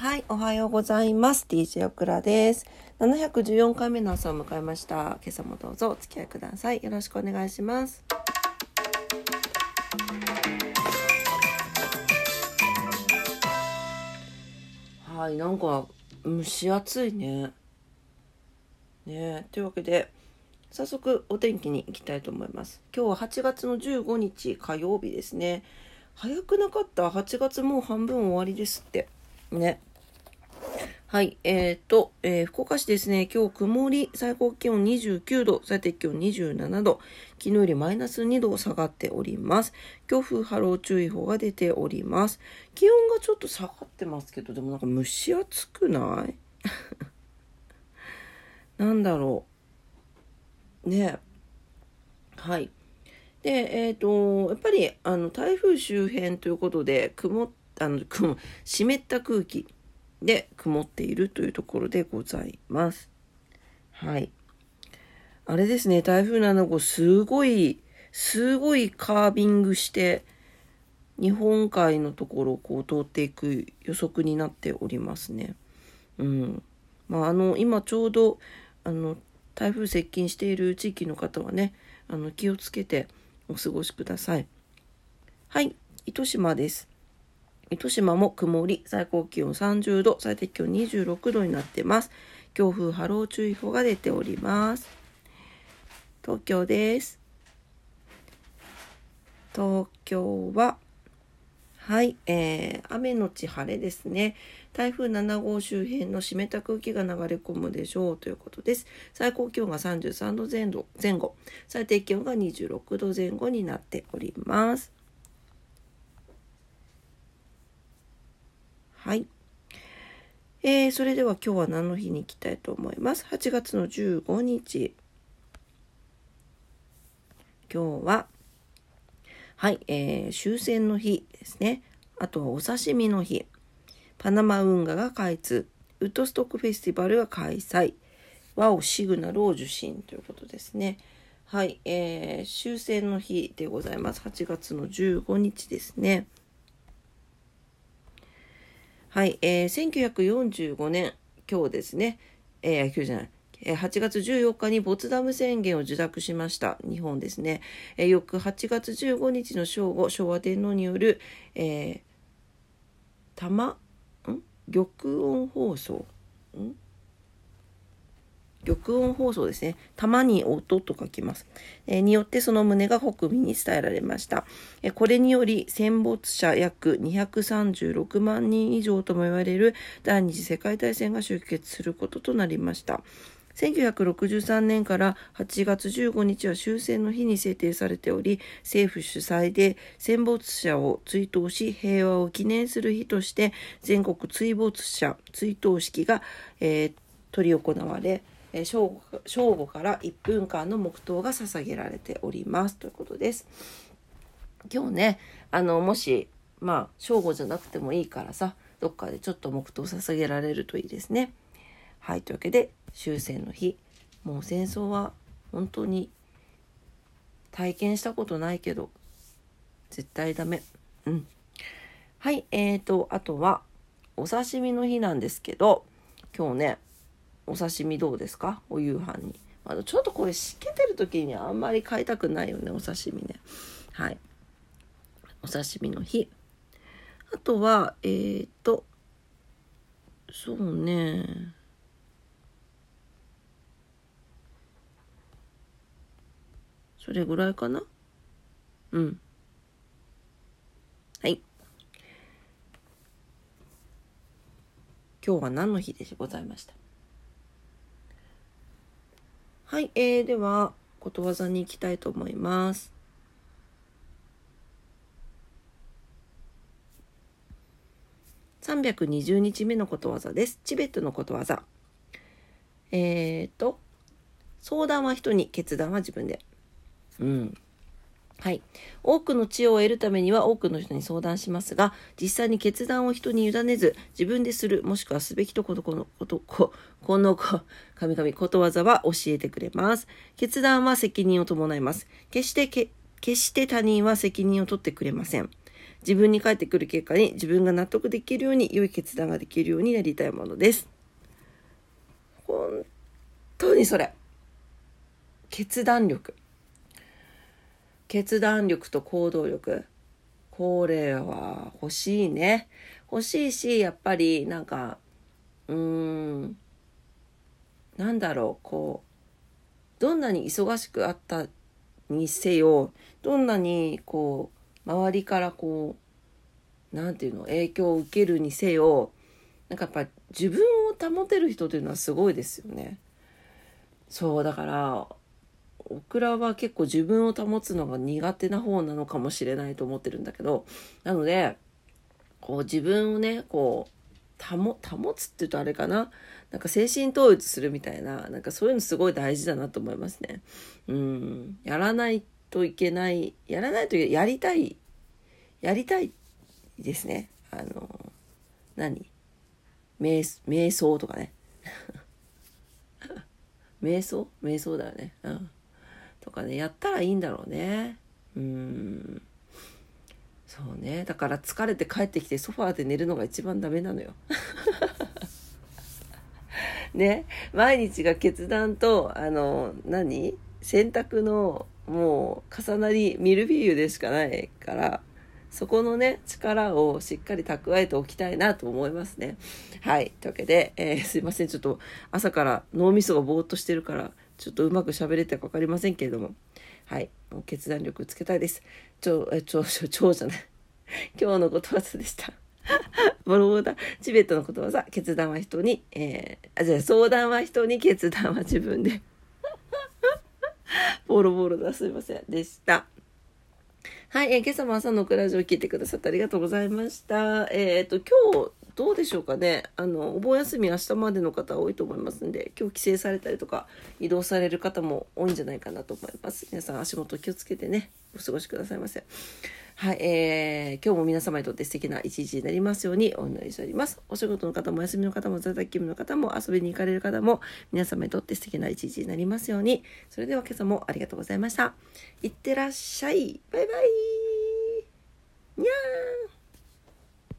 はい、おはようございます。DJ オクラです。714回目の朝を迎えました。今朝もどうぞお付き合いください。よろしくお願いします。はい、なんか蒸し暑いね。ねというわけで、早速お天気に行きたいと思います。今日は8月の15日火曜日ですね。早くなかった？8月もう半分終わりですって。ね。はい。えっ、ー、と、えー、福岡市ですね。今日曇り、最高気温29度、最低気温27度。昨日よりマイナス2度下がっております。強風波浪注意報が出ております。気温がちょっと下がってますけど、でもなんか蒸し暑くない？なんだろう。ねはい。で、えっ、ー、と、やっぱり、あの、台風周辺ということで、曇っあの、湿った空気で曇っているというところでございます。はい。あれですね、台風7号、すごい、すごいカービングして、日本海のところをこう通っていく予測になっておりますね。うん。まあ、あの、今ちょうど、あの、台風接近している地域の方はね、あの、気をつけてお過ごしください。はい、糸島です。糸島も曇り、最高気温30度、最低気温26度になってます。強風波浪注意報が出ております。東京です。東京は、はい、えー、雨のち晴れですね。台風7号周辺の湿った空気が流れ込むでしょうということです。最高気温が33度前後、前後最低気温が26度前後になっております。はい。えー、それでは今日は何の日に行きたいと思います？8月の15日。今日は、はい、えー、終戦の日ですね。あとはお刺身の日。パナマ運河が開通。ウッドストックフェスティバルが開催。和をシグナルを受信ということですね。はい、えー、終戦の日でございます。8月の15日ですね。はい、えー、1945年、今日ですね、えー、今日じゃない、8月14日にボツダム宣言を受諾しました。日本ですね。えー、翌8月15日の正午、昭和天皇による、えー、玉、ん？玉音放送？ん？玉音放送ですね。玉に音と書きます。えー、によってその旨が国民に伝えられました。えー、これにより戦没者約236万人以上とも言われる第二次世界大戦が終結することとなりました。1963年から8月15日は終戦の日に制定されており、政府主催で戦没者を追悼し、平和を記念する日として、全国追没者追悼式が、えー、執り行われ、正午正午から1分間の黙祷が捧げられておりますということです。今日ね、あの、もし、まあ、正午じゃなくてもいいからさ、どっかでちょっと黙祷捧げられるといいですね。はい、というわけで、終戦の日。もう戦争は本当に体験したことないけど、絶対ダメ。うん。はい、えーと、あとは、お刺身の日なんですけど、今日ね、お刺身どうですか？お夕飯に。あのちょっとこれしけてる時にあんまり買いたくないよね、お刺身ね。はい。お刺身の日。あとは、えーと、そうね。それぐらいかな？うん。はい。今日は何の日でございました？はい、えー、では、ことわざに行きたいと思います。320日目のことわざです。チベットのことわざ。えーと、相談は人に、決断は自分で。うん。はい。多くの知恵を得るためには多くの人に相談しますが、実際に決断を人に委ねず、自分でする、もしくはすべきとこのこのこと、ここのこ、神々、ことわざは教えてくれます。決断は責任を伴います。決してけ、決して他人は責任を取ってくれません。自分に返ってくる結果に自分が納得できるように良い決断ができるようになりたいものです。本当にそれ。決断力。決断力と行動力。これは欲しいね。欲しいし、やっぱりなんか、うーん、なんだろう、こう、どんなに忙しくあったにせよ、どんなにこう、周りからこう、なんていうの、影響を受けるにせよ、なんかやっぱ自分を保てる人というのはすごいですよね。そう、だから、オクラは結構自分を保つのが苦手な方なのかもしれないと思ってるんだけど、なので、こう自分をね、こう、保、保つって言うとあれかな？なんか精神統一するみたいな、なんかそういうのすごい大事だなと思いますね。うん。やらないといけない、やらないとやりたい、やりたいですね。あの、何？瞑瞑想とかね。瞑想？瞑想だよね。うん。とかね、やったらいいんだろうね。うん。そうね。だから疲れて帰ってきてソファーで寝るのが一番ダメなのよ。ね。毎日が決断と、あの、何？選択のもう重なり、ミルフィーユでしかないから、そこのね、力をしっかり蓄えておきたいなと思いますね。はい。というわけで、えー、すいません。ちょっと朝から脳みそがぼーっとしてるから、ちょっとうまく喋れてか分かりませんけれども、はい、もう決断力つけたいです。ちょ、え、ちょ、ちょ、ちょじゃない。今日のことわざでした。ボロボロだ。チベットのことわざ、決断は人に、えー、あ、じゃ相談は人に、決断は自分で。ボロボロだ、すいません。でした。はい、えー、今朝も朝のクラジオを聞いてくださってありがとうございました。えっ、ー、と、今日、どうでしょうかね。あの、お盆休み明日までの方多いと思いますんで、今日帰省されたりとか、移動される方も多いんじゃないかなと思います。皆さん足元気をつけてね、お過ごしくださいませ。はい、えー、今日も皆様にとって素敵な一日になりますようにお祈りしております。お仕事の方もお休みの方も在宅勤務の方も遊びに行かれる方も皆様にとって素敵な一日になりますように。それでは今朝もありがとうございました。いってらっしゃい。バイバイ。にゃー